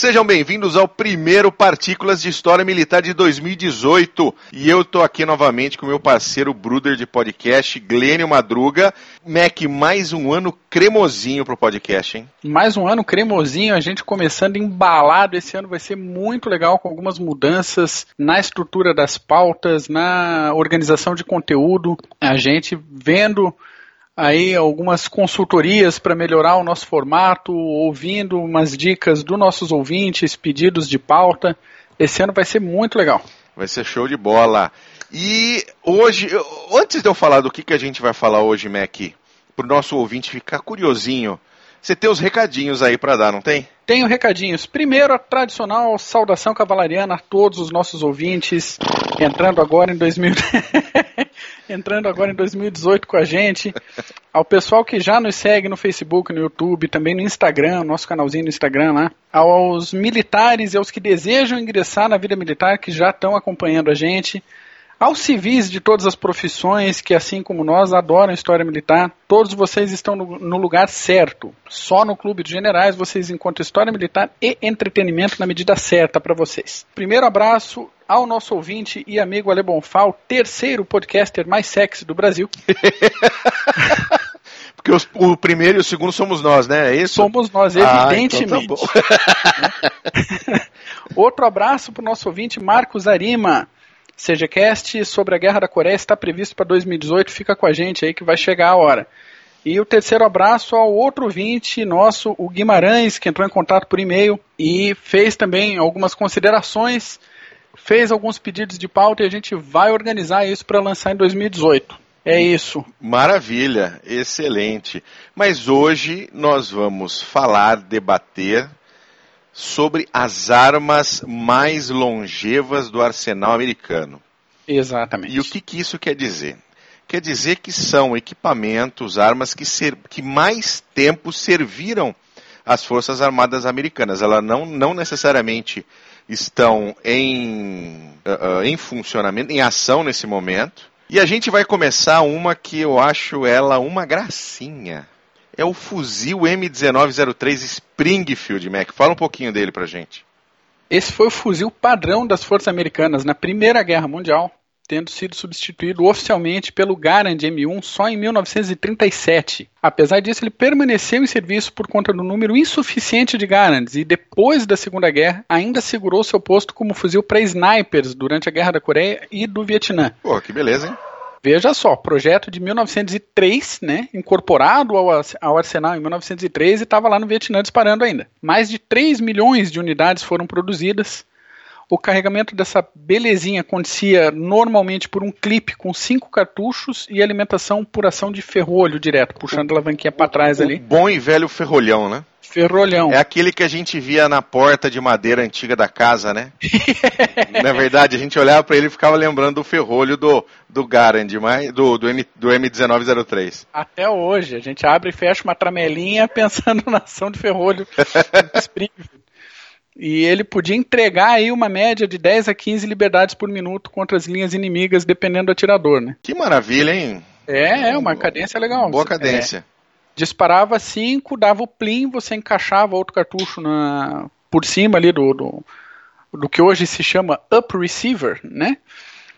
Sejam bem-vindos ao primeiro Partículas de História Militar de 2018. E eu tô aqui novamente com meu parceiro Bruder de podcast, Glênio Madruga. Mac, mais um ano cremosinho pro podcast, hein? Mais um ano cremosinho, a gente começando embalado. Esse ano vai ser muito legal com algumas mudanças na estrutura das pautas, na organização de conteúdo. A gente vendo aí algumas consultorias para melhorar o nosso formato, ouvindo umas dicas dos nossos ouvintes, pedidos de pauta. Esse ano vai ser muito legal. Vai ser show de bola. E hoje, antes de eu falar do que, que a gente vai falar hoje, Mac, para o nosso ouvinte ficar curiosinho, você tem os recadinhos aí para dar, não tem? Tenho recadinhos. Primeiro, a tradicional saudação cavalariana a todos os nossos ouvintes, entrando agora em 2000... entrando agora em 2018 com a gente. Ao pessoal que já nos segue no Facebook, no YouTube, também no Instagram, nosso canalzinho no Instagram lá. Aos militares e aos que desejam ingressar na vida militar, que já estão acompanhando a gente aos civis de todas as profissões que, assim como nós, adoram história militar, todos vocês estão no, no, lugar certo. Só no Clube de Generais vocês encontram história militar e entretenimento na medida certa para vocês. Primeiro abraço ao nosso ouvinte e amigo Ale Bonfal, terceiro podcaster mais sexy do Brasil. Porque os, o primeiro e o segundo somos nós, né? É isso? Somos nós, evidentemente. Ah, então tá Outro abraço para o nosso ouvinte, Marcos Arima CGCast sobre a Guerra da Coreia está previsto para 2018. Fica com a gente aí que vai chegar a hora. E o terceiro abraço ao outro ouvinte nosso, o Guimarães, que entrou em contato por e-mail e fez também algumas considerações, fez alguns pedidos de pauta e a gente vai organizar isso para lançar em 2018. É isso. Maravilha, excelente. Mas hoje nós vamos falar, debater sobre as armas mais longevas do arsenal americano. Exatamente. E o que, que isso quer dizer? Quer dizer que são equipamentos, armas que, ser, que mais tempo serviram às Forças Armadas Americanas. Elas não, não necessariamente estão em, uh, em funcionamento, em ação nesse momento. E a gente vai começar uma que eu acho ela uma gracinha é o fuzil M1903 Springfield, Mac. Fala um pouquinho dele pra gente. Esse foi o fuzil padrão das forças americanas na Primeira Guerra Mundial, tendo sido substituído oficialmente pelo Garand M1 só em 1937. Apesar disso, ele permaneceu em serviço por conta do número insuficiente de Garands e depois da Segunda Guerra ainda segurou seu posto como fuzil para snipers durante a Guerra da Coreia e do Vietnã. Pô, que beleza, hein? Veja só, projeto de 1903, né, incorporado ao, ao arsenal em 1903 e estava lá no Vietnã disparando ainda. Mais de 3 milhões de unidades foram produzidas. O carregamento dessa belezinha acontecia normalmente por um clipe com cinco cartuchos e alimentação por ação de ferrolho direto, puxando a alavanquinha para trás o ali. Bom e velho ferrolhão, né? Ferrolhão. É aquele que a gente via na porta de madeira antiga da casa, né? na verdade, a gente olhava para ele e ficava lembrando do ferrolho do, do Garand, do, do, M, do M1903. Até hoje, a gente abre e fecha uma tramelinha pensando na ação de ferrolho E ele podia entregar aí uma média de 10 a 15 liberdades por minuto contra as linhas inimigas, dependendo do atirador, né? Que maravilha, hein? É, é uma cadência legal. Boa cadência. É disparava 5, dava o plim, você encaixava outro cartucho na, por cima ali do, do, do que hoje se chama up receiver, né?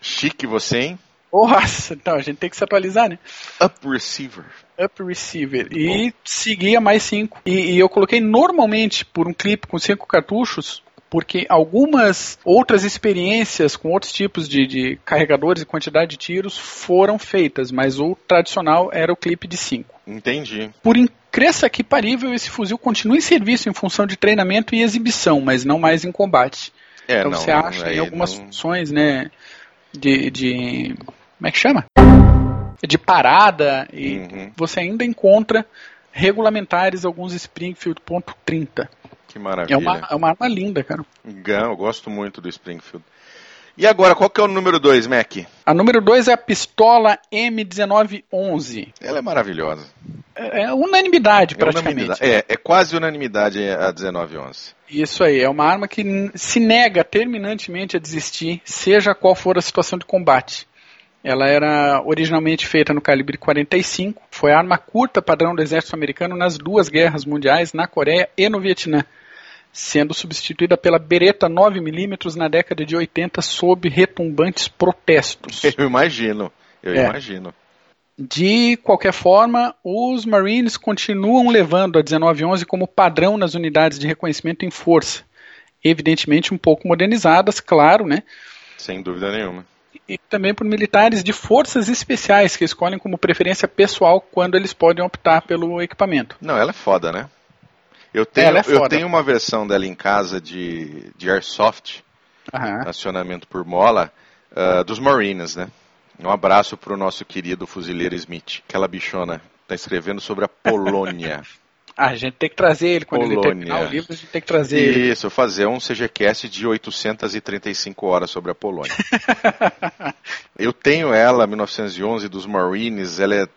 Chique você, hein? Nossa, então a gente tem que se atualizar, né? Up receiver. Up receiver. E seguia mais 5. E, e, eu coloquei normalmente por um clipe com 5 cartuchos, porque algumas outras experiências com outros tipos de, de, carregadores e quantidade de tiros foram feitas, mas o tradicional era o clipe de 5. Entendi. Por incrível que parível, esse fuzil continua em serviço em função de treinamento e exibição, mas não mais em combate. É, então não, você acha em algumas não... funções, né, de, de como é que chama? De parada e uhum. você ainda encontra regulamentares alguns Springfield .30. Que maravilha. É uma, é uma arma linda, cara. Eu gosto muito do Springfield. E agora, qual que é o número 2, Mac? A número 2 é a pistola M1911. Ela é maravilhosa. É, é unanimidade, é praticamente. Unanimidade. É, é quase unanimidade a 1911. Isso aí, é uma arma que se nega terminantemente a desistir, seja qual for a situação de combate. Ela era originalmente feita no calibre 45, foi a arma curta padrão do exército americano nas duas guerras mundiais, na Coreia e no Vietnã sendo substituída pela Beretta 9mm na década de 80 sob retumbantes protestos. Eu imagino, eu é. imagino. De qualquer forma, os Marines continuam levando a 1911 como padrão nas unidades de reconhecimento em força. Evidentemente um pouco modernizadas, claro, né? Sem dúvida nenhuma. E também por militares de forças especiais que escolhem como preferência pessoal quando eles podem optar pelo equipamento. Não, ela é foda, né? Eu tenho, é eu tenho uma versão dela em casa de, de Airsoft, uhum. acionamento por mola, uh, dos Marines, né? Um abraço para o nosso querido fuzileiro Smith. Aquela bichona está escrevendo sobre a Polônia. A gente tem que trazer ele quando Polônia. ele terminar o livro, a gente tem que trazer Isso, ele. Isso, fazer um CGCast de 835 horas sobre a Polônia. Eu tenho ela, 1911, dos Marines, ela é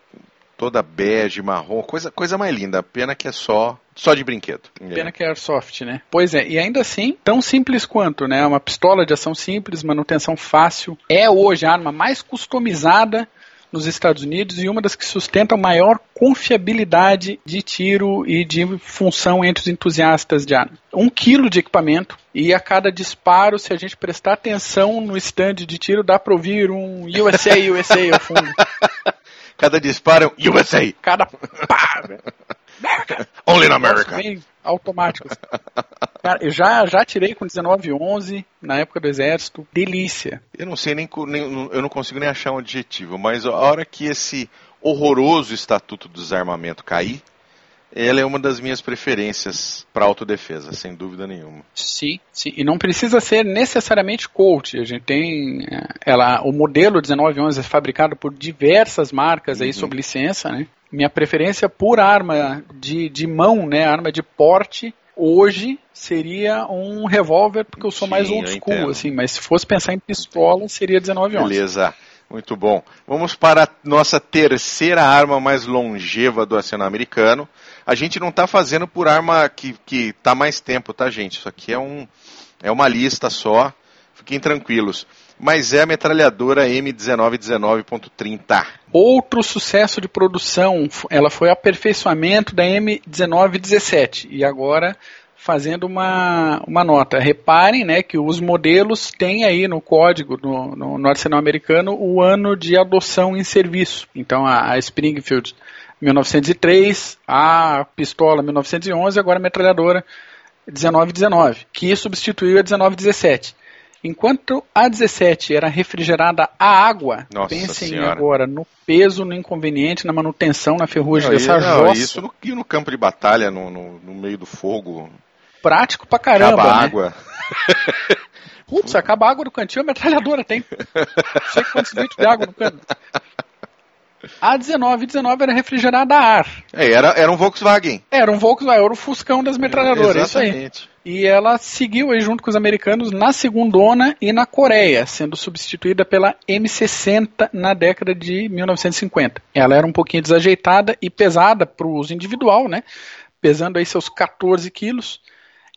toda bege, marrom, coisa, coisa mais linda. Pena que é só só de brinquedo. Pena que é airsoft, né? Pois é, e ainda assim, tão simples quanto, né? Uma pistola de ação simples, manutenção fácil. É hoje a arma mais customizada nos Estados Unidos e uma das que sustenta maior confiabilidade de tiro e de função entre os entusiastas de arma. Um quilo de equipamento e a cada disparo, se a gente prestar atenção no stand de tiro, dá para ouvir um USA, USA ao fundo. Cada disparo é um USA. Cada pá! Only in America. Bem automáticos. Cara, eu já, já tirei com 1911 na época do exército. Delícia. Eu não sei nem, nem, eu não consigo nem achar um adjetivo, mas a hora que esse horroroso estatuto do desarmamento cair, ela é uma das minhas preferências para autodefesa, sem dúvida nenhuma. Sim, sim, e não precisa ser necessariamente Colt. A gente tem é, ela, o modelo 1911 é fabricado por diversas marcas aí uhum. sob licença, né? Minha preferência por arma de, de mão, né, arma de porte, hoje seria um revólver, porque eu sou sim, mais old school, assim, mas se fosse pensar em pistola, seria 1911. Beleza. Muito bom. Vamos para a nossa terceira arma mais longeva do arsenal americano. A gente não está fazendo por arma que está mais tempo, tá, gente? Isso aqui é, um, é uma lista só. Fiquem tranquilos. Mas é a metralhadora M1919.30. Outro sucesso de produção, ela foi aperfeiçoamento da M1917 e agora fazendo uma, uma nota. Reparem né, que os modelos têm aí no código, no, no, arsenal americano, o ano de adoção em serviço. Então a, a Springfield 1903, a pistola 1911, agora a metralhadora 1919, que substituiu a 1917. Enquanto a 17 era refrigerada a água, Nossa pensem senhora. agora no peso, no inconveniente, na manutenção, na ferrugem não, dessa não, jossa. Isso no, no, campo de batalha, no, no, no meio do fogo, prático pra caramba. Acaba né? água. Putz, acaba a água do cantinho, a metralhadora tem. Não sei quantos litros de água no canto. A 19 19 era refrigerada a ar. É, era, era um Volkswagen. Era um Volkswagen, era o Fuscão das metralhadoras, Exatamente. isso aí. E ela seguiu aí junto com os americanos na segundona e na Coreia, sendo substituída pela M60 na década de 1950. Ela era um pouquinho desajeitada e pesada para o uso individual, né? Pesando aí seus 14 quilos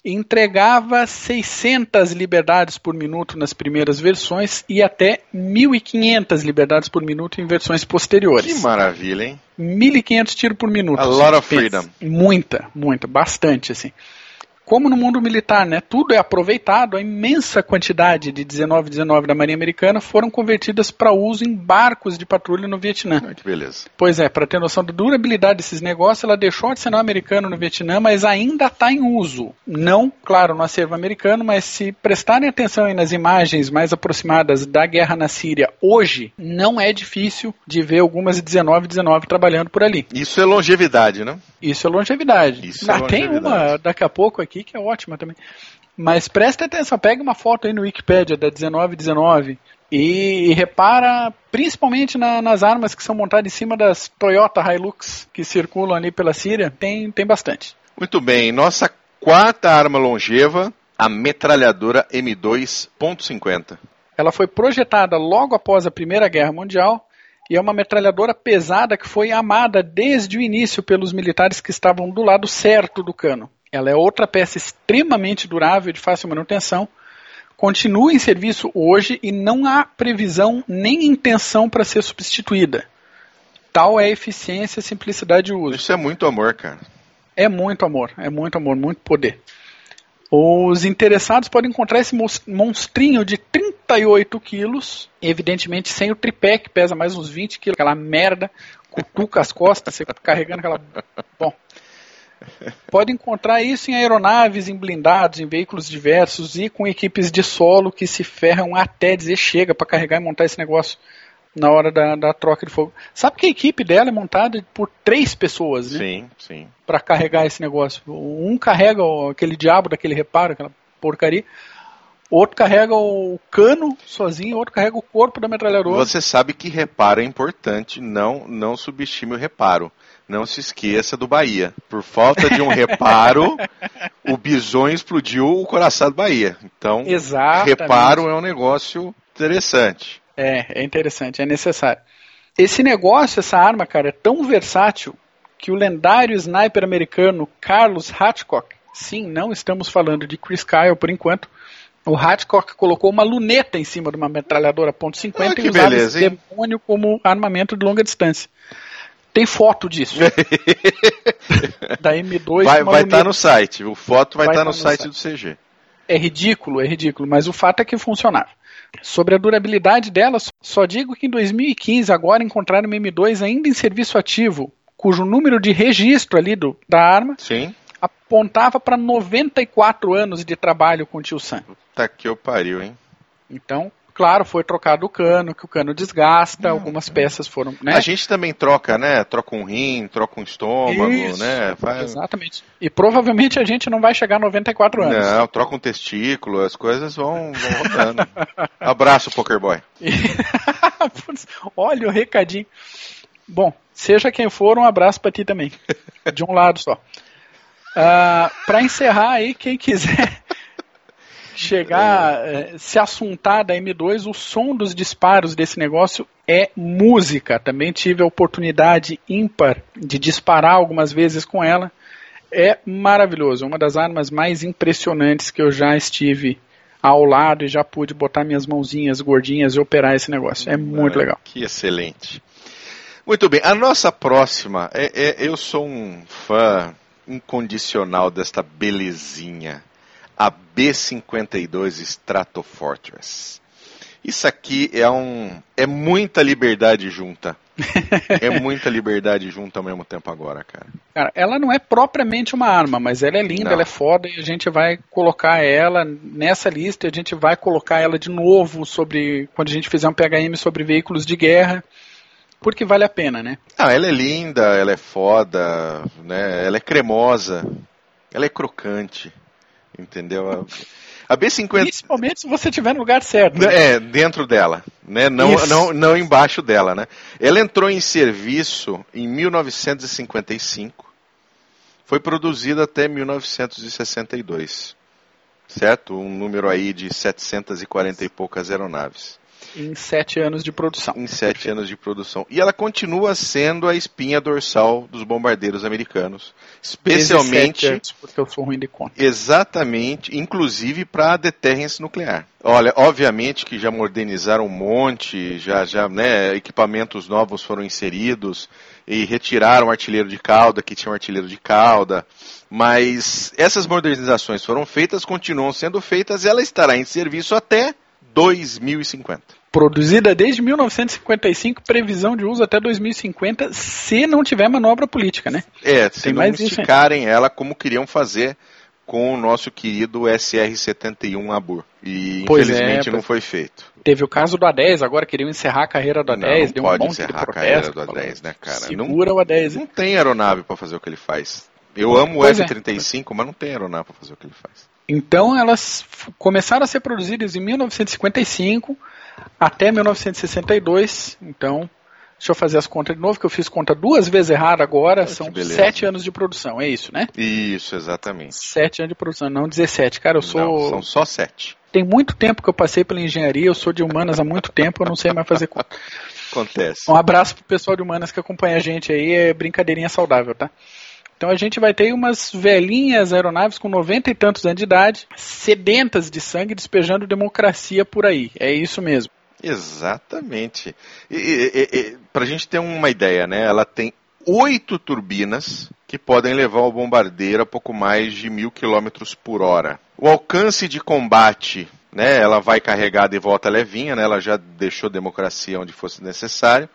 entregava 600 liberdades por minuto nas primeiras versões e até 1.500 liberdades por minuto em versões posteriores. Que maravilha, hein? 1.500 tiros por minuto. A lot of freedom. Muita, muita, bastante, assim como no mundo militar, né, tudo é aproveitado, a imensa quantidade de 1919 da Marinha Americana foram convertidas para uso em barcos de patrulha no Vietnã. Ah, que beleza. Pois é, para ter noção da durabilidade desses negócios, ela deixou de arsenal americano no Vietnã, mas ainda está em uso. Não, claro, no acervo americano, mas se prestarem atenção aí nas imagens mais aproximadas da guerra na Síria hoje, não é difícil de ver algumas 1919 trabalhando por ali. Isso é longevidade, né? Isso é longevidade. Isso é ah, Tem uma daqui a pouco aqui que é ótima também. Mas presta atenção, pega uma foto aí no Wikipedia da 1919 e, e repara principalmente na, nas armas que são montadas em cima das Toyota Hilux que circulam ali pela Síria. Tem, tem bastante. Muito bem, nossa quarta arma longeva, a metralhadora M2.50. Ela foi projetada logo após a Primeira Guerra Mundial e é uma metralhadora pesada que foi amada desde o início pelos militares que estavam do lado certo do cano. Ela é outra peça extremamente durável e de fácil manutenção. Continua em serviço hoje e não há previsão nem intenção para ser substituída. Tal é a eficiência e simplicidade de uso. Isso é muito amor, cara. É muito amor, é muito amor, muito poder. Os interessados podem encontrar esse monstrinho de 38 quilos, evidentemente sem o tripé, que pesa mais uns 20 quilos, aquela merda, cutuca as costas, você carregando aquela. Bom. Pode encontrar isso em aeronaves, em blindados, em veículos diversos e com equipes de solo que se ferram até dizer chega para carregar e montar esse negócio na hora da, da, troca de fogo. Sabe que a equipe dela é montada por três pessoas, né? Sim, sim. Para carregar esse negócio. Um carrega aquele diabo daquele reparo, aquela porcaria. Outro carrega o cano sozinho, outro carrega o corpo da metralhadora. Você sabe que reparo é importante, não, não subestime o reparo. Não se esqueça do Bahia. Por falta de um reparo, o Bison explodiu o coração do Bahia. Então, Exatamente. reparo é um negócio interessante. É, é interessante, é necessário. Esse negócio, essa arma, cara, é tão versátil que o lendário sniper americano Carlos Hatchcock, sim, não estamos falando de Chris Kyle por enquanto, o Hatchcock colocou uma luneta em cima de uma metralhadora .50 ah, e usava beleza, esse demônio como armamento de longa distância. Tem foto disso. da M2. Vai estar tá no site. O foto vai estar tá no, tá no site, site do CG. É ridículo, é ridículo, mas o fato é que funcionava. Sobre a durabilidade dela, só digo que em 2015 agora encontraram uma M2 ainda em serviço ativo, cujo número de registro ali do, da arma Sim. apontava para 94 anos de trabalho com o tio Sam. Puta que eu pariu, hein? Então, claro, foi trocado o cano, que o cano desgasta, algumas peças foram. Né? A gente também troca, né? Troca um rim, troca um estômago, Isso, né? Faz... Exatamente. E provavelmente a gente não vai chegar a 94 anos. Não, troca um testículo, as coisas vão, vão rodando. Abraço, Pokerboy. Olha o recadinho. Bom, seja quem for, um abraço para ti também. De um lado só. Uh, ah, para encerrar aí, quem quiser chegar, é. se assuntar da M2, o som dos disparos desse negócio é música. Também tive a oportunidade ímpar de disparar algumas vezes com ela. É maravilhoso, uma das armas mais impressionantes que eu já estive ao lado e já pude botar minhas mãozinhas gordinhas e operar esse negócio. É muito legal. Que excelente. Muito bem, a nossa próxima, é, é, eu sou um fã incondicional desta belezinha a B-52 Stratofortress. Isso aqui é um é muita liberdade junta. é muita liberdade junta ao mesmo tempo agora, cara. Cara, ela não é propriamente uma arma, mas ela é linda, não. ela é foda e a gente vai colocar ela nessa lista, a gente vai colocar ela de novo sobre quando a gente fizer um PHM sobre veículos de guerra. Porque vale a pena, né? Ah, ela é linda, ela é foda, né? Ela é cremosa, ela é crocante. Entendeu? A B50. Principalmente se você estiver no lugar certo. Né? É, dentro dela. Né? Não, não, não embaixo dela. Né? Ela entrou em serviço em 1955. Foi produzida até 1962. Certo? Um número aí de 740 e poucas aeronaves. Em sete anos de produção. Em sete Perfeito. anos de produção. E ela continua sendo a espinha dorsal dos bombardeiros americanos. Especialmente. Anos, porque eu sou ruim de conta. Exatamente, inclusive para a deterrence nuclear. Olha, obviamente que já modernizaram um monte, já, já, né, equipamentos novos foram inseridos e retiraram o artilheiro de cauda, que tinha um artilheiro de cauda. Mas essas modernizações foram feitas, continuam sendo feitas, e ela estará em serviço até 2050. Produzida desde 1955, previsão de uso até 2050, se não tiver manobra política, né? É, se Tem não esticarem ela como queriam fazer com o nosso querido SR-71 Abur. E pois é, infelizmente é, não foi feito. Teve o caso do A10, agora queriam encerrar a carreira do A10. Não, deu pode um monte encerrar de protesto, a carreira do A10, né, cara? Segura não, o A10. Não tem aeronave para fazer o que ele faz. Eu amo pois o F-35, é. mas não tem aeronave para fazer o que ele faz. Então elas começaram a ser produzidas em 1955 até 1962. Então, deixa eu fazer as contas de novo, que eu fiz conta duas vezes errada agora. são sete anos de produção, é isso, né? Isso, exatamente. Sete anos de produção, não 17. Cara, eu sou. Não, são só sete. Tem muito tempo que eu passei pela engenharia, eu sou de humanas há muito tempo, eu não sei mais fazer conta. Acontece. Um abraço pro pessoal de humanas que acompanha a gente aí, é brincadeirinha saudável, tá? Então a gente vai ter umas velhinhas aeronaves com noventa e tantos anos de idade, sedentas de sangue, despejando democracia por aí. É isso mesmo. Exatamente. E, e, e, Para a gente ter uma ideia, né? Ela tem oito turbinas que podem levar o bombardeiro a pouco mais de mil quilômetros por hora. O alcance de combate, né, ela vai carregada e volta levinha, né, ela já deixou democracia onde fosse necessário,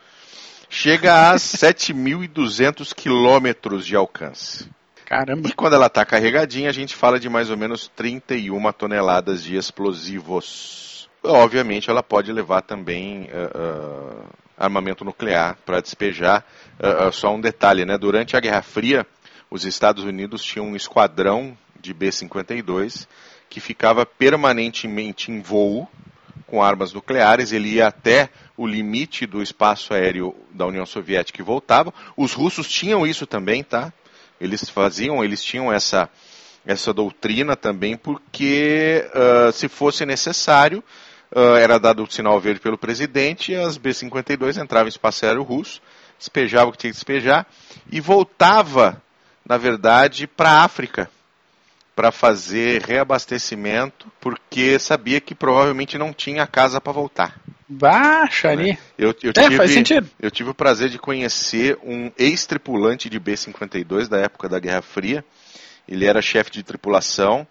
chega a 7.200 quilômetros de alcance. Caramba. E quando ela está carregadinha, a gente fala de mais ou menos 31 toneladas de explosivos. Obviamente, ela pode levar também uh, uh, armamento nuclear para despejar. Uh, só um detalhe, né? Durante a Guerra Fria, os Estados Unidos tinham um esquadrão de B-52 que ficava permanentemente em voo com armas nucleares. Ele ia até o limite do espaço aéreo da União Soviética e voltava. Os russos tinham isso também, tá? Eles faziam, eles tinham essa, essa doutrina também, porque uh, se fosse necessário, uh, era dado o sinal verde pelo presidente, e as B-52 entravam em espaço aéreo russo, despejavam o que tinha que despejar, e voltava, na verdade, para a África, para fazer reabastecimento, porque sabia que provavelmente não tinha casa para voltar. Baixa ali. Né? Eu, eu, é, tive, faz sentido. eu tive o prazer de conhecer um ex-tripulante de B-52 da época da Guerra Fria. Ele era chefe de tripulação.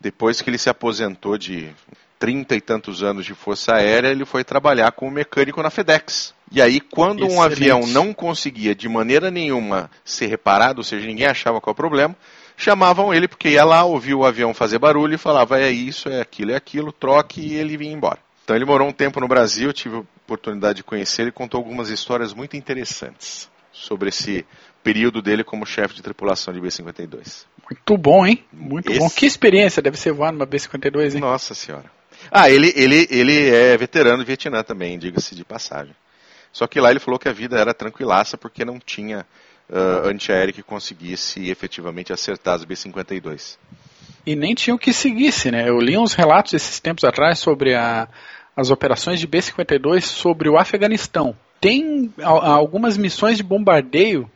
Depois que ele se aposentou de trinta e tantos anos de Força Aérea, ele foi trabalhar como mecânico na FedEx. E aí, quando Excelente. um avião não conseguia de maneira nenhuma ser reparado, ou seja, ninguém achava qual é o problema, chamavam ele porque ia lá, ouvia o avião fazer barulho e falava: é isso, é aquilo, é aquilo, troque, e ele vinha embora. Então ele morou um tempo no Brasil, tive a oportunidade de conhecer e contou algumas histórias muito interessantes sobre esse período dele como chefe de tripulação de B-52. Muito bom, hein? Muito esse... bom. Que experiência deve ser voar numa B-52, hein? Nossa senhora. Ah, ele, ele, ele é veterano de Vietnã também, diga-se de passagem. Só que lá ele falou que a vida era tranquilaça porque não tinha uh, antiaéreo que conseguisse efetivamente acertar as B-52. E nem tinha o que seguisse, né? Eu li uns relatos esses tempos atrás sobre a, as operações de B-52 sobre o Afeganistão. Tem algumas missões de bombardeio,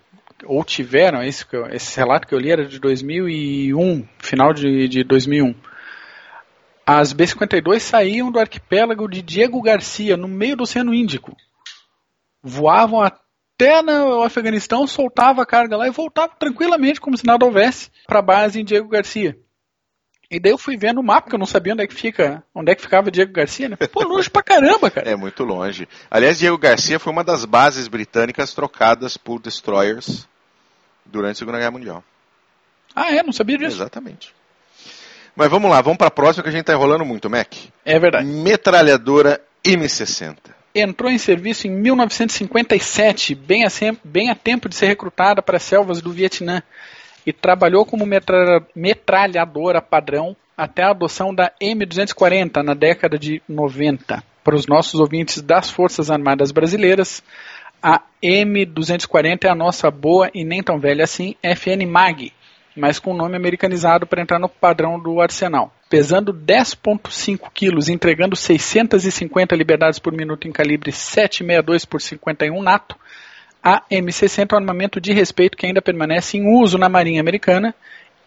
ou tiveram, esse, esse relato que eu li era de 2001, final de, de 2001. As B-52 saíam do arquipélago de Diego Garcia, no meio do Oceano Índico. Voavam até no Afeganistão, soltava a carga lá e voltavam tranquilamente, como se nada houvesse, para a base em Diego Garcia. E daí eu fui vendo o mapa, que eu não sabia onde é que fica, onde é que ficava Diego Garcia, né? Pô, longe pra caramba, cara. É muito longe. Aliás, Diego Garcia foi uma das bases britânicas trocadas por destroyers durante a Segunda Guerra Mundial. Ah, é? Não sabia disso. Exatamente. Mas vamos lá, vamos para a próxima que a gente está enrolando muito, Mac. É verdade. Metralhadora M60. Entrou em serviço em 1957, bem a, bem a tempo de ser recrutada para as selvas do Vietnã e trabalhou como metralhadora padrão até a adoção da M240 na década de 90. Para os nossos ouvintes das Forças Armadas Brasileiras, a M240 é a nossa boa e nem tão velha assim FN MAG, mas com nome americanizado para entrar no padrão do arsenal. Pesando 10,5 quilos, entregando 650 liberdades por minuto em calibre 7,62 por 51 nato, a M60 é um armamento de respeito que ainda permanece em uso na Marinha Americana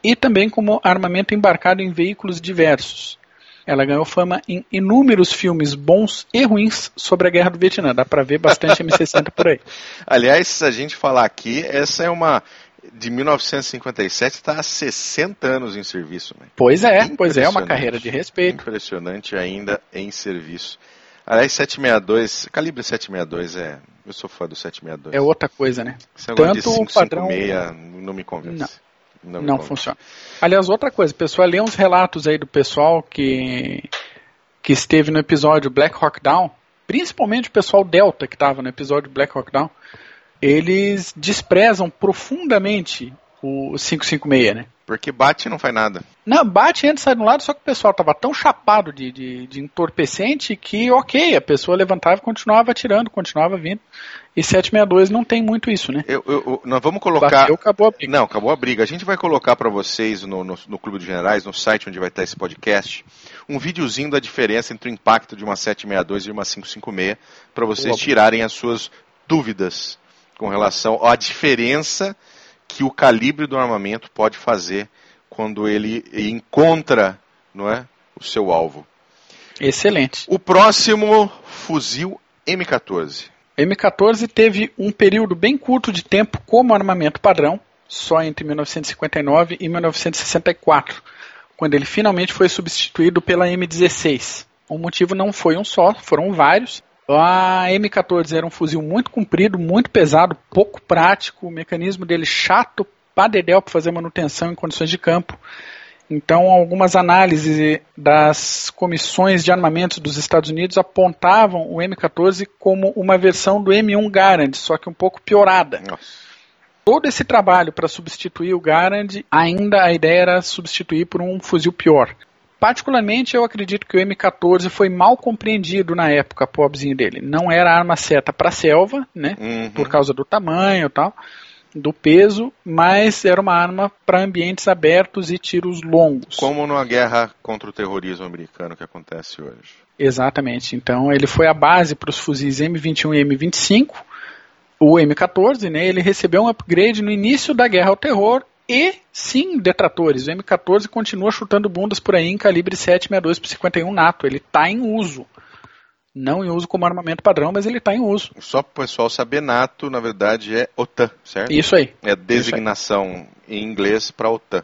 e também como armamento embarcado em veículos diversos. Ela ganhou fama em inúmeros filmes bons e ruins sobre a Guerra do Vietnã. Dá para ver bastante M60 por aí. Aliás, se a gente falar aqui, essa é uma de 1957 está há 60 anos em serviço. Né? Pois é, pois é, uma carreira de respeito. Impressionante ainda em serviço. Aliás, 762, calibre 762 é. Eu sou fã do 762. É outra coisa, né? Esse Tanto o padrão. não me convence. Não, não, não funciona. Aliás, outra coisa, pessoal, lê uns relatos aí do pessoal que, que esteve no episódio Black Hawk Down, principalmente o pessoal Delta que estava no episódio Black Hawk Down, eles desprezam profundamente o 556, né? Porque bate e não faz nada. Não, bate, entra e sai de um lado, só que o pessoal tava tão chapado de, de, de, entorpecente que, ok, a pessoa levantava e continuava atirando, continuava vindo. E 762 não tem muito isso, né? Eu, eu, nós vamos colocar. Bateu, acabou a briga. Não, acabou a briga. A gente vai colocar para vocês no, no, no, Clube de Generais, no site onde vai estar esse podcast, um videozinho da diferença entre o impacto de uma 762 e uma 556, para vocês Boa. tirarem as suas dúvidas com relação à diferença que o calibre do armamento pode fazer quando ele encontra não é, o seu alvo. Excelente. O próximo fuzil M14. M14 teve um período bem curto de tempo como armamento padrão, só entre 1959 e 1964, quando ele finalmente foi substituído pela M16. O motivo não foi um só, foram vários. A M14 era um fuzil muito comprido, muito pesado, pouco prático, o mecanismo dele chato, padedel para fazer manutenção em condições de campo. Então, algumas análises das comissões de armamentos dos Estados Unidos apontavam o M14 como uma versão do M1 Garand, só que um pouco piorada. Nossa. Todo esse trabalho para substituir o Garand, ainda a ideia era substituir por um fuzil pior. Particularmente, eu acredito que o M14 foi mal compreendido na época, pobrezinho dele. Não era arma certa para selva, né? Uhum. Por causa do tamanho e tal do peso, mas era uma arma para ambientes abertos e tiros longos. Como numa guerra contra o terrorismo americano que acontece hoje. Exatamente. Então ele foi a base para os fuzis M21 e M25. O M14, né, ele recebeu um upgrade no início da guerra ao terror e sim detratores. O M14 continua chutando bundas por aí em calibre 762 por 51 NATO. Ele está em uso não em uso como armamento padrão, mas ele está em uso. Só para o pessoal saber, NATO, na verdade, é OTAN, certo? Isso aí. É designação aí. em inglês para OTAN.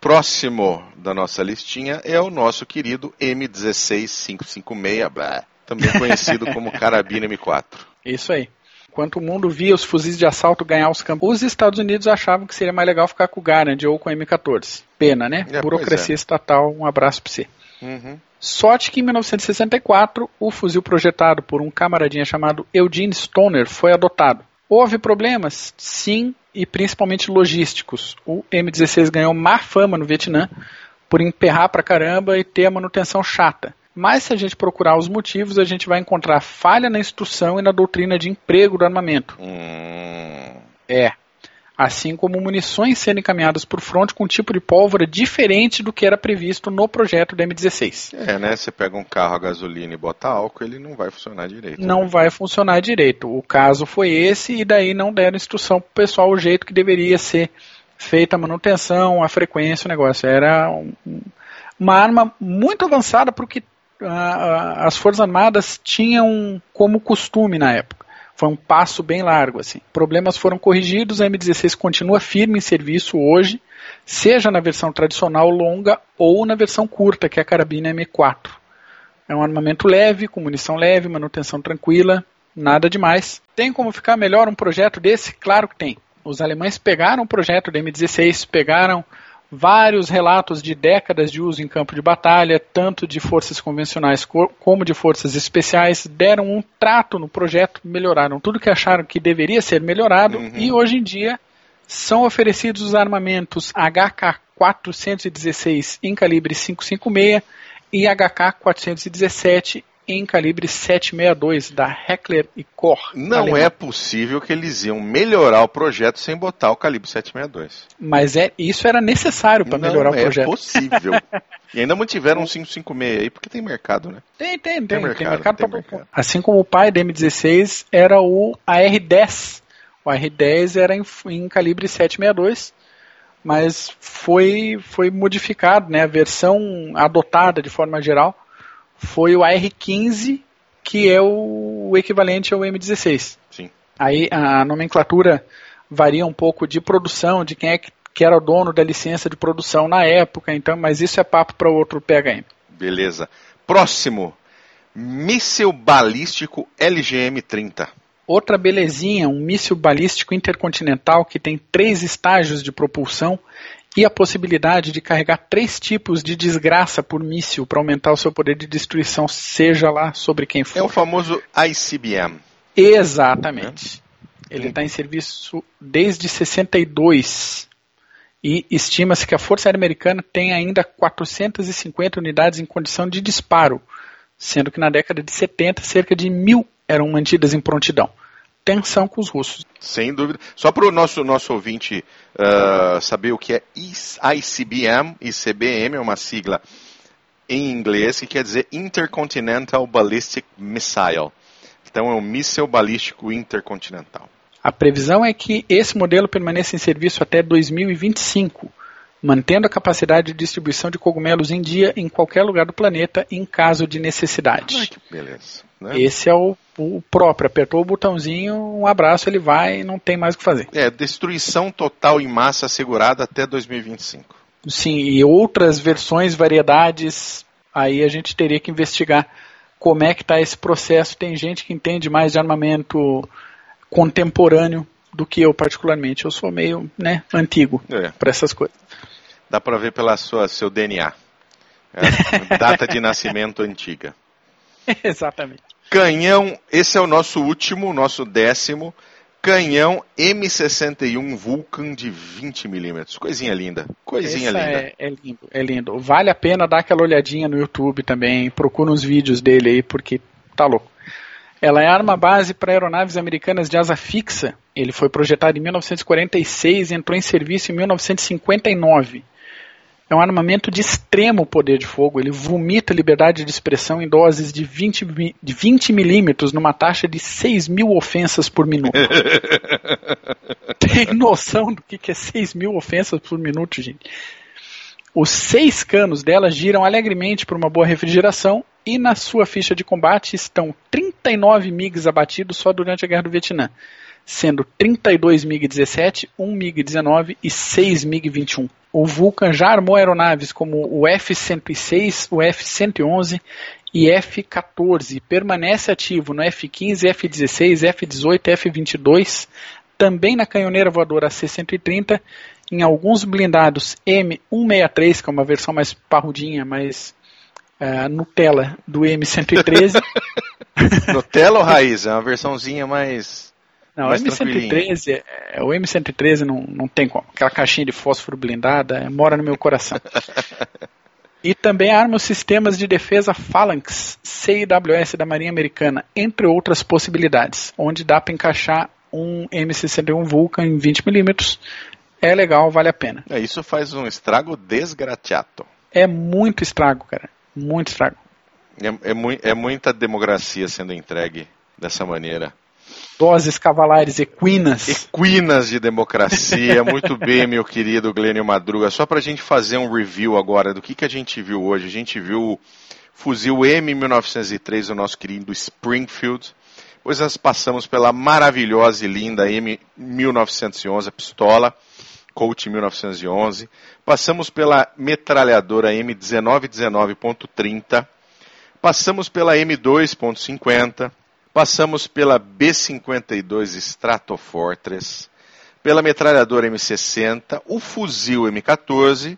Próximo da nossa listinha é o nosso querido M16556, também conhecido como carabina M4. Isso aí. Enquanto o mundo via os fuzis de assalto ganhar os campos, os Estados Unidos achavam que seria mais legal ficar com o Garand ou com o M14. Pena, né? É, Burocracia é. estatal, um abraço para você. Uhum. Sorte que em 1964 o fuzil projetado por um camaradinha chamado Eugene Stoner foi adotado. Houve problemas? Sim, e principalmente logísticos. O M16 ganhou má fama no Vietnã por emperrar pra caramba e ter a manutenção chata. Mas se a gente procurar os motivos, a gente vai encontrar falha na instrução e na doutrina de emprego do armamento. Hum. É, assim como munições sendo encaminhadas por fronte com um tipo de pólvora diferente do que era previsto no projeto da M16. É, né? Você pega um carro a gasolina e bota álcool, ele não vai funcionar direito. Não né? vai funcionar direito. O caso foi esse e daí não deram instrução para o pessoal o jeito que deveria ser feita a manutenção, a frequência, o negócio. Era um, uma arma muito avançada para o que as Forças Armadas tinham como costume na época. Foi um passo bem largo. Assim. Problemas foram corrigidos, a M16 continua firme em serviço hoje, seja na versão tradicional longa ou na versão curta, que é a carabina M4. É um armamento leve, com munição leve, manutenção tranquila, nada demais. Tem como ficar melhor um projeto desse? Claro que tem. Os alemães pegaram o projeto da M16, pegaram vários relatos de décadas de uso em campo de batalha, tanto de forças convencionais como de forças especiais, deram um trato no projeto, melhoraram tudo que acharam que deveria ser melhorado uhum. e hoje em dia são oferecidos os armamentos HK-416 em calibre 556 e HK-417 em calibre 762 da Heckler e Koch. Não alemã. é possível que eles iam melhorar o projeto sem botar o calibre 762. Mas é, isso era necessário para melhorar o é projeto. Não é possível. e ainda mantiveram um 556 aí porque tem mercado, né? Tem, tem, tem. Tem mercado, tem mercado, tem mercado. Assim como o pai da M16 era o AR-10. O AR-10 era em, em calibre 762 mas foi, foi modificado, né? A versão adotada de forma geral foi o AR-15, que é o equivalente ao M16. Sim. Aí a nomenclatura varia um pouco de produção, de quem é que, que era o dono da licença de produção na época, então, mas isso é papo para outro PHM. Beleza. Próximo, míssil balístico LGM-30. Outra belezinha, um míssil balístico intercontinental que tem três estágios de propulsão e a possibilidade de carregar três tipos de desgraça por míssil para aumentar o seu poder de destruição, seja lá sobre quem for. É o famoso ICBM. Exatamente. É. Ele está em serviço desde 62 e estima-se que a Força Aérea Americana tem ainda 450 unidades em condição de disparo, sendo que na década de 70 cerca de mil eram mantidas em prontidão tensão com os russos. Sem dúvida. Só para o nosso, nosso ouvinte uh, saber o que é ICBM, ICBM é uma sigla em inglês que quer dizer Intercontinental Ballistic Missile. Então é um míssil balístico intercontinental. A previsão é que esse modelo permaneça em serviço até 2025 mantendo a capacidade de distribuição de cogumelos em dia em qualquer lugar do planeta em caso de necessidade. Ai, que beleza. Né? Esse é o, o, próprio. Apertou o botãozinho, um abraço, ele vai e não tem mais o que fazer. É, destruição total em massa assegurada até 2025. Sim, e outras versões, variedades, aí a gente teria que investigar como é que está esse processo. Tem gente que entende mais de armamento contemporâneo do que eu, particularmente. Eu sou meio né, antigo é. para essas coisas. Dá para ver pela sua seu DNA. É, data de nascimento antiga. Exatamente. Canhão, esse é o nosso último, nosso décimo. Canhão M61 Vulcan de 20 milímetros. Coisinha linda. Coisinha Essa linda. É, é, lindo, é lindo. Vale a pena dar aquela olhadinha no YouTube também. Procura uns vídeos dele aí, porque tá louco. Ela é arma base para aeronaves americanas de asa fixa. Ele foi projetado em 1946 e entrou em serviço em 1959. É um armamento de extremo poder de fogo. Ele vomita liberdade de expressão em doses de 20, de 20 milímetros numa taxa de 6 mil ofensas por minuto. Tem noção do que é 6 mil ofensas por minuto, gente? Os seis canos dela giram alegremente por uma boa refrigeração e na sua ficha de combate estão 39 MiGs abatidos só durante a Guerra do Vietnã, sendo 32 MiG-17, 1 MiG-19 e 6 MiG-21 o Vulcan já armou aeronaves como o F-106, o F-111 e F-14. Permanece ativo no F-15, F-16, F-18, F-22, também na canhoneira voadora C-130, em alguns blindados M163, que é uma versão mais parrudinha, mais uh, Nutella do M113. Nutella ou raiz? É uma versãozinha mais não, o M113, é, o M113 não, não tem como. Aquela caixinha de fósforo blindada é, mora no meu coração. e também arma os sistemas de defesa Phalanx CIWS da Marinha Americana, entre outras possibilidades, onde dá para encaixar um M61 Vulcan em 20mm. É legal, vale a pena. É, isso faz um estrago desgraciato. É muito estrago, cara. Muito estrago. É, é, mu é muita democracia sendo entregue dessa maneira. Doses cavalares equinas. Equinas de democracia. Muito bem, meu querido Glênio Madruga. Só para a gente fazer um review agora do que, que a gente viu hoje. A gente viu o fuzil M1903 do nosso querido Springfield. Depois nós passamos pela maravilhosa e linda M1911, a pistola. Colt 1911. Passamos pela metralhadora M1919.30. Passamos pela M2.50 Passamos pela B-52 Stratofortress, pela metralhadora M60, o fuzil M14,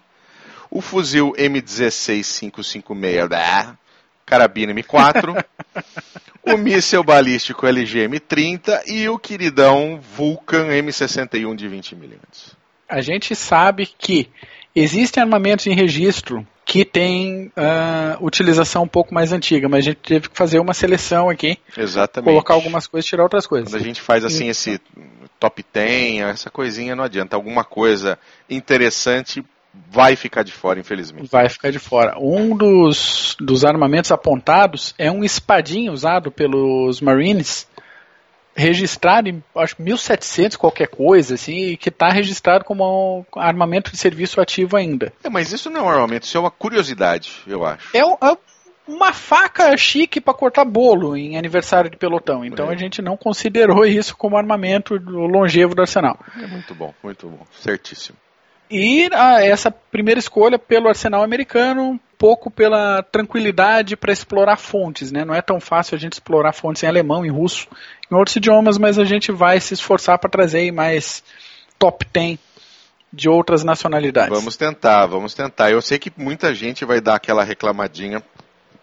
o fuzil M16-556, carabina M4, o míssel balístico LGM-30 e o queridão Vulcan M61 de 20mm. A gente sabe que existem armamentos em registro que tem uh, utilização um pouco mais antiga, mas a gente teve que fazer uma seleção aqui. Exatamente. Colocar algumas coisas e tirar outras coisas. Quando a gente faz assim esse top 10, essa coisinha não adianta. Alguma coisa interessante vai ficar de fora, infelizmente. Vai ficar de fora. Um dos, dos armamentos apontados é um espadinho usado pelos Marines registrado em acho 1700 qualquer coisa assim que está registrado como um armamento de serviço ativo ainda. É, mas isso não é um armamento, isso é uma curiosidade, eu acho. É, é uma faca chique para cortar bolo em aniversário de pelotão. Então é. a gente não considerou isso como armamento longevo do arsenal. É muito bom, muito bom, certíssimo. E ah, essa primeira escolha pelo arsenal americano, pouco pela tranquilidade para explorar fontes, né? Não é tão fácil a gente explorar fontes em alemão, em russo, em outros idiomas, mas a gente vai se esforçar para trazer mais top 10 de outras nacionalidades. Vamos tentar, vamos tentar. Eu sei que muita gente vai dar aquela reclamadinha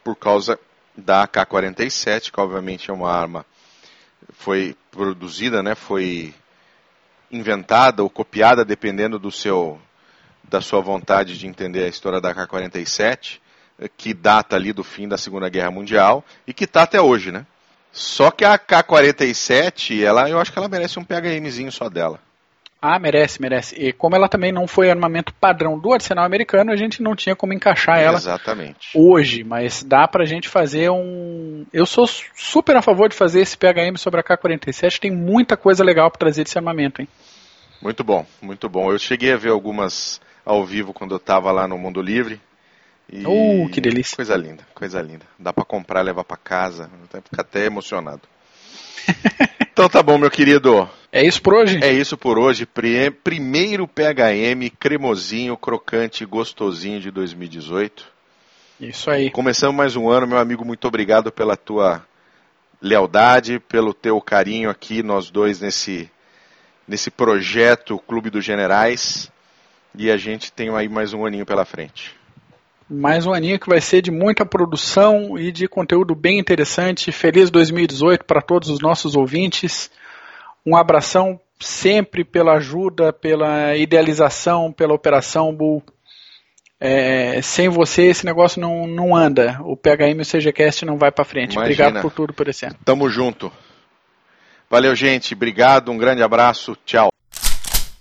por causa da AK-47, que obviamente é uma arma foi produzida, né? Foi inventada ou copiada, dependendo do seu da sua vontade de entender a história da K-47, que data ali do fim da Segunda Guerra Mundial e que está até hoje, né? Só que a K-47, ela, eu acho que ela merece um PHMzinho só dela. Ah, merece, merece. E como ela também não foi armamento padrão do arsenal americano, a gente não tinha como encaixar ela Exatamente. hoje, mas dá pra gente fazer um. Eu sou super a favor de fazer esse PHM sobre a K-47, tem muita coisa legal para trazer desse armamento, hein? Muito bom, muito bom. Eu cheguei a ver algumas ao vivo quando eu estava lá no Mundo Livre. E uh, que delícia. Coisa linda, coisa linda. Dá para comprar, levar para casa. Fica até emocionado. então tá bom, meu querido. É isso por hoje? É isso por hoje. Primeiro PHM cremosinho, crocante, gostosinho de 2018. Isso aí. Começamos mais um ano, meu amigo. Muito obrigado pela tua lealdade, pelo teu carinho aqui, nós dois nesse, nesse projeto Clube dos Generais. E a gente tem aí mais um aninho pela frente. Mais um aninho que vai ser de muita produção e de conteúdo bem interessante. Feliz 2018 para todos os nossos ouvintes. Um abração sempre pela ajuda, pela idealização, pela Operação Bull. É, sem você esse negócio não, não anda. O PHM e o CGCast não vai para frente. Imagina. Obrigado por tudo por esse ano. Tamo junto. Valeu, gente. Obrigado. Um grande abraço. Tchau.